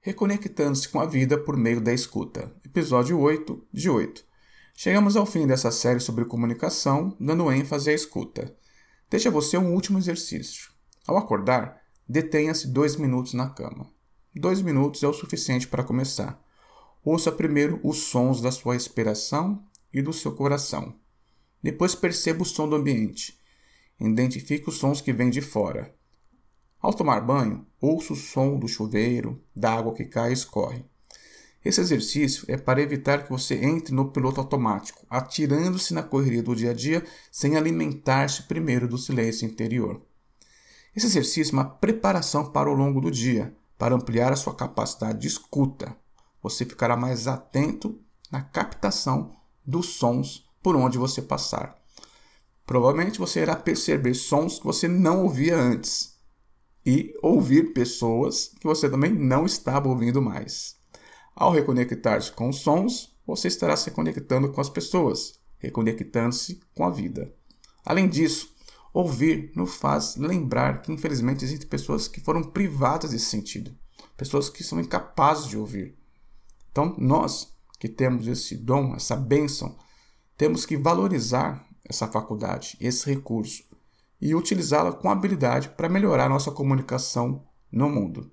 Reconectando-se com a vida por meio da escuta. Episódio 8 de 8. Chegamos ao fim dessa série sobre comunicação, dando ênfase à escuta. Deixa você um último exercício. Ao acordar, detenha-se dois minutos na cama. Dois minutos é o suficiente para começar. Ouça primeiro os sons da sua respiração e do seu coração. Depois perceba o som do ambiente. Identifique os sons que vêm de fora. Ao tomar banho, ouça o som do chuveiro, da água que cai e escorre. Esse exercício é para evitar que você entre no piloto automático, atirando-se na correria do dia a dia sem alimentar-se primeiro do silêncio interior. Esse exercício é uma preparação para o longo do dia, para ampliar a sua capacidade de escuta. Você ficará mais atento na captação dos sons por onde você passar. Provavelmente você irá perceber sons que você não ouvia antes e ouvir pessoas que você também não estava ouvindo mais. Ao reconectar-se com os sons, você estará se conectando com as pessoas, reconectando-se com a vida. Além disso, ouvir nos faz lembrar que infelizmente existem pessoas que foram privadas desse sentido, pessoas que são incapazes de ouvir. Então, nós que temos esse dom, essa bênção, temos que valorizar essa faculdade, esse recurso, e utilizá-la com habilidade para melhorar nossa comunicação no mundo.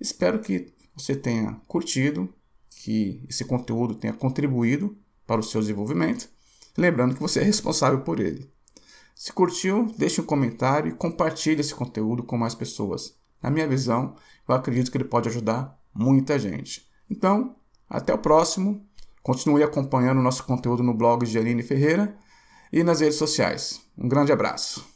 Espero que você tenha curtido, que esse conteúdo tenha contribuído para o seu desenvolvimento, lembrando que você é responsável por ele. Se curtiu, deixe um comentário e compartilhe esse conteúdo com mais pessoas. Na minha visão, eu acredito que ele pode ajudar muita gente. Então, até o próximo. Continue acompanhando o nosso conteúdo no blog de Aline Ferreira e nas redes sociais. Um grande abraço.